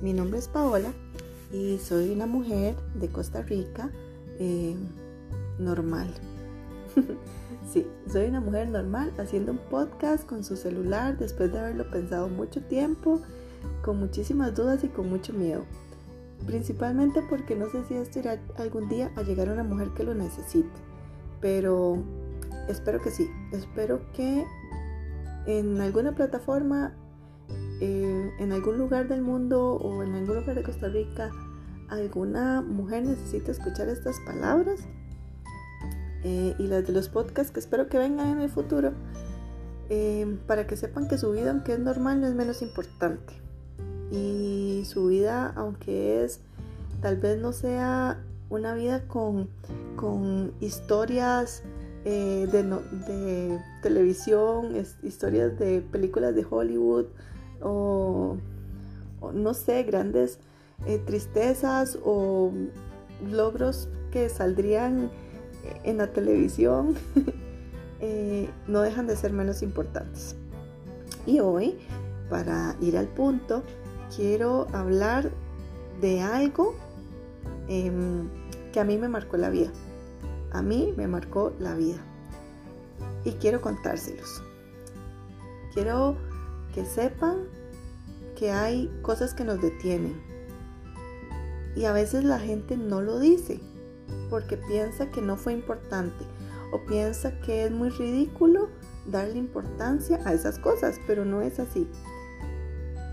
mi nombre es Paola y soy una mujer de Costa Rica eh, normal. sí, soy una mujer normal haciendo un podcast con su celular después de haberlo pensado mucho tiempo, con muchísimas dudas y con mucho miedo. Principalmente porque no sé si esto irá algún día a llegar a una mujer que lo necesite. Pero espero que sí. Espero que en alguna plataforma eh, en algún lugar del mundo o en algún lugar de Costa Rica alguna mujer necesita escuchar estas palabras eh, y las de los podcasts que espero que vengan en el futuro eh, para que sepan que su vida aunque es normal no es menos importante. Y su vida aunque es tal vez no sea una vida con, con historias de, de, televisión, historias de películas de Hollywood o, no sé, grandes eh, tristezas o logros que saldrían en la televisión, eh, no dejan de ser menos importantes. Y hoy, para ir al punto, quiero hablar de algo em, que a mí me marcó la vida. A mí me marcó la vida. Y quiero contárselos. Quiero que sepan que hay cosas que nos detienen. Y a veces la gente no lo dice porque piensa que no fue importante o piensa que es muy ridículo darle importancia a esas cosas, pero no es así.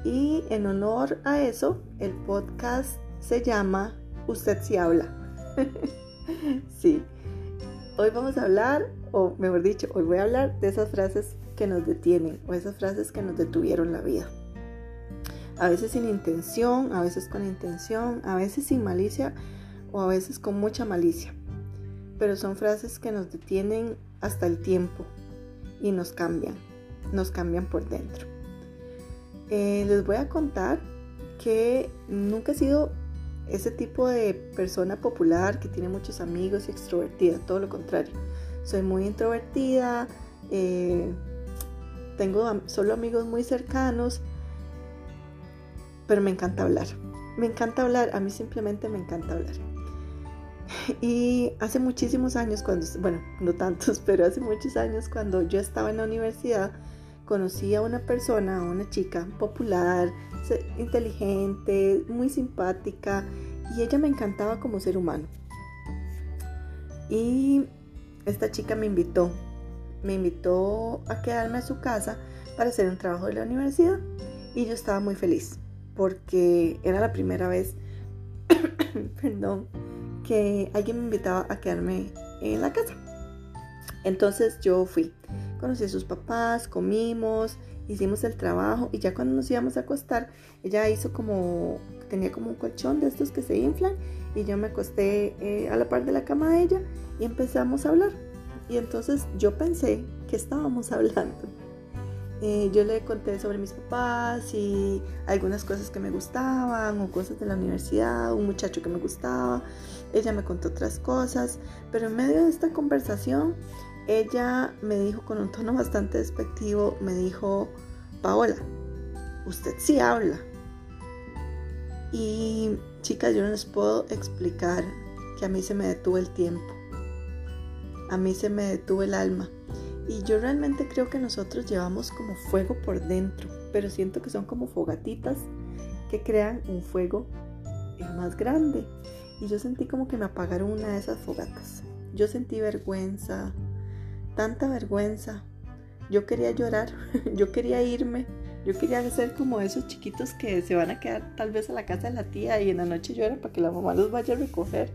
Y en honor a eso, el podcast se llama Usted si habla. sí. Hoy vamos a hablar, o mejor dicho, hoy voy a hablar de esas frases que nos detienen o esas frases que nos detuvieron la vida. A veces sin intención, a veces con intención, a veces sin malicia o a veces con mucha malicia. Pero son frases que nos detienen hasta el tiempo y nos cambian, nos cambian por dentro. Eh, les voy a contar que nunca he sido ese tipo de persona popular que tiene muchos amigos y extrovertida, todo lo contrario. Soy muy introvertida, eh, tengo solo amigos muy cercanos, pero me encanta hablar. Me encanta hablar, a mí simplemente me encanta hablar. Y hace muchísimos años, cuando, bueno, no tantos, pero hace muchos años cuando yo estaba en la universidad, conocí a una persona, a una chica popular, inteligente, muy simpática, y ella me encantaba como ser humano. Y esta chica me invitó me invitó a quedarme a su casa para hacer un trabajo de la universidad y yo estaba muy feliz porque era la primera vez, perdón, que alguien me invitaba a quedarme en la casa. Entonces yo fui, conocí a sus papás, comimos, hicimos el trabajo y ya cuando nos íbamos a acostar, ella hizo como, tenía como un colchón de estos que se inflan y yo me acosté eh, a la par de la cama de ella y empezamos a hablar. Y entonces yo pensé que estábamos hablando. Eh, yo le conté sobre mis papás y algunas cosas que me gustaban o cosas de la universidad, un muchacho que me gustaba. Ella me contó otras cosas, pero en medio de esta conversación, ella me dijo con un tono bastante despectivo, me dijo, Paola, usted sí habla. Y chicas, yo no les puedo explicar que a mí se me detuvo el tiempo a mí se me detuvo el alma. Y yo realmente creo que nosotros llevamos como fuego por dentro, pero siento que son como fogatitas que crean un fuego más grande. Y yo sentí como que me apagaron una de esas fogatas. Yo sentí vergüenza, tanta vergüenza. Yo quería llorar, yo quería irme, yo quería ser como esos chiquitos que se van a quedar tal vez a la casa de la tía y en la noche lloran para que la mamá los vaya a recoger.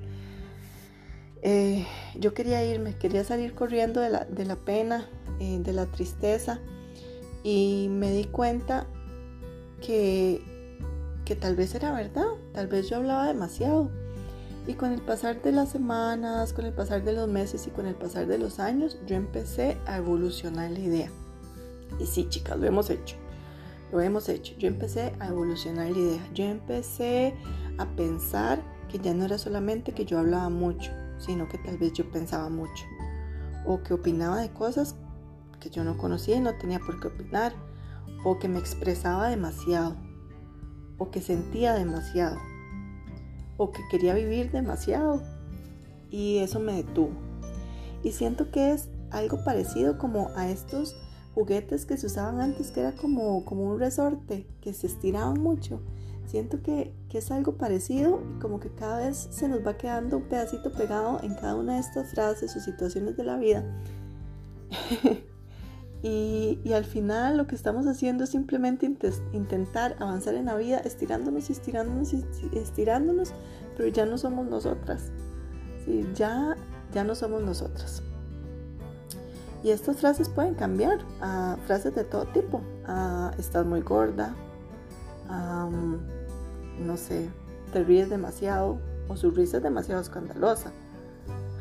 Eh, yo quería irme, quería salir corriendo de la, pena, eh, de la tristeza y me di cuenta que, que tal vez era verdad, tal vez yo hablaba demasiado. Y con el pasar de las semanas, con el pasar de los meses y con el pasar de los años, yo empecé a evolucionar la idea. Y sí, chicas, lo hemos hecho. Lo hemos hecho. Yo empecé a evolucionar la idea. Yo empecé a pensar que ya no era solamente que yo hablaba mucho, sino que tal vez yo pensaba mucho o que opinaba de cosas que yo no conocía y no tenía por qué opinar o que me expresaba demasiado o que sentía demasiado o que quería vivir demasiado y eso me detuvo. Y siento que es algo parecido como a estos juguetes que se usaban antes, que era como, como un resorte, que se estiraban mucho. Siento que, que, es algo parecido y como que cada vez se nos va quedando un pedacito pegado en cada una de estas frases o situaciones de la vida. y, y, al final lo que estamos haciendo es simplemente intentar avanzar en la vida, estirándonos y estirándonos y estirándonos, pero ya no somos nosotras. ¿sí? Ya, ya no somos nosotras. Y estas frases pueden cambiar a frases de todo tipo. A estás muy gorda, no sé, te ríes demasiado o su risa es demasiado escandalosa.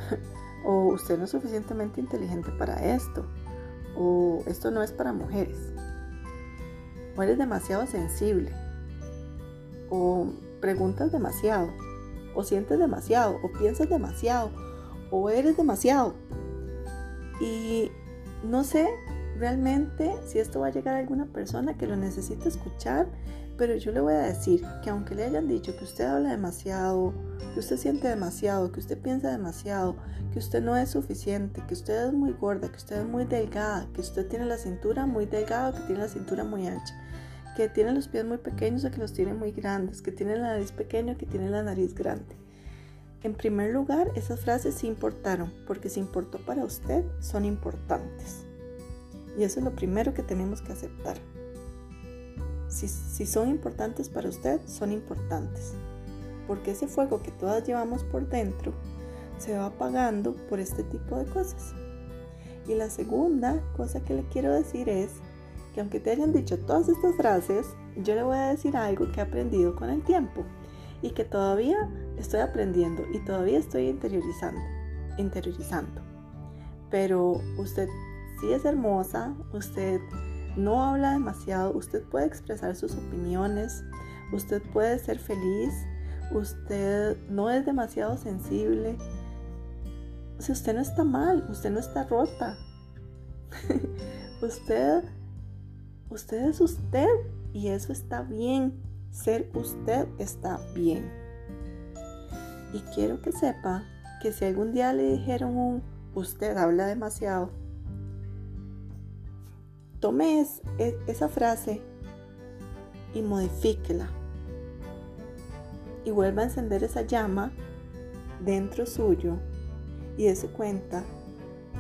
o usted no es suficientemente inteligente para esto. O esto no es para mujeres. O eres demasiado sensible. O preguntas demasiado. O sientes demasiado. O piensas demasiado. O eres demasiado. Y no sé realmente si esto va a llegar a alguna persona que lo necesite escuchar, pero yo le voy a decir que aunque le hayan dicho que usted habla demasiado, que usted siente demasiado, que usted piensa demasiado, que usted no es suficiente, que usted es muy gorda, que usted es muy delgada, que usted tiene la cintura muy delgada, que tiene la cintura muy ancha, que tiene los pies muy pequeños o que los tiene muy grandes, que tiene la nariz pequeña o que tiene la nariz grande en primer lugar, esas frases sí importaron, porque si importó para usted, son importantes. Y eso es lo primero que tenemos que aceptar. Si, si, son importantes para usted, son importantes. Porque ese fuego que todas llevamos por dentro se va apagando por este tipo de cosas. Y la segunda cosa que le quiero decir es que aunque te hayan dicho todas estas frases, yo le voy a decir algo que he aprendido con el tiempo y que todavía estoy aprendiendo y todavía estoy interiorizando, interiorizando. Pero usted sí es hermosa, usted no habla demasiado, usted puede expresar sus opiniones, usted puede ser feliz, usted no es demasiado sensible. O sea, usted no está mal, usted no está rota. usted, usted es usted y eso está bien. Ser usted está bien. Y quiero que sepa que si algún día le dijeron un usted habla demasiado, tome e, esa frase y modifíquela. Y vuelva a encender esa llama dentro suyo y dése cuenta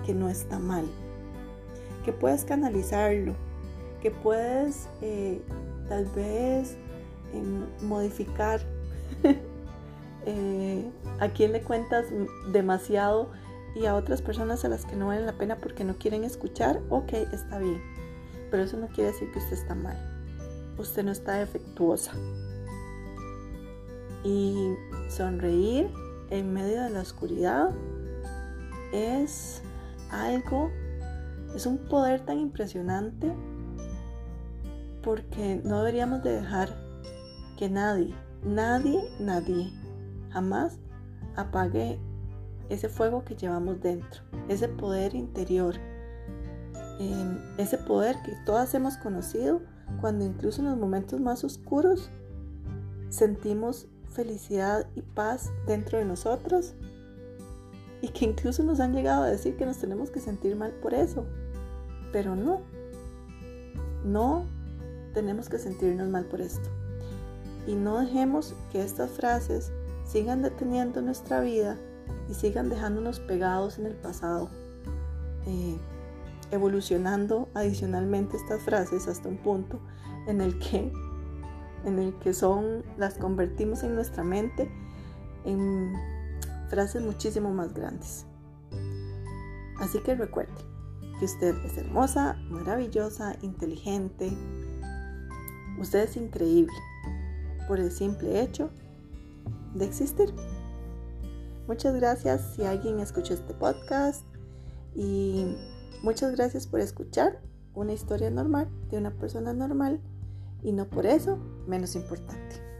que no está mal. Que puedes canalizarlo, que puedes eh, tal vez modificar eh, a quién le cuentas demasiado y a otras personas a las que no valen la pena porque no quieren escuchar, ok, está bien. Pero eso no quiere decir que usted está mal. Usted no está defectuosa. Y sonreír en medio de la oscuridad es algo, es un poder tan impresionante porque no deberíamos de dejar que nadie, nadie, nadie jamás apague ese fuego que llevamos dentro, ese poder interior, em, ese poder que todas hemos conocido cuando incluso en los momentos más oscuros sentimos felicidad y paz dentro de nosotros y que incluso nos han llegado a decir que nos tenemos que sentir mal por eso, pero no, no tenemos que sentirnos mal por esto. Y no dejemos que estas frases sigan deteniendo nuestra vida y sigan dejándonos pegados en el pasado, eh, evolucionando adicionalmente estas frases hasta un punto en el que en el que son las convertimos en nuestra mente en frases muchísimo más grandes. Así que recuerde que usted es hermosa, maravillosa, inteligente. Usted es increíble por el simple hecho de existir. Muchas gracias si alguien escuchó este podcast y muchas gracias por escuchar una historia normal de una persona normal y no por eso menos importante.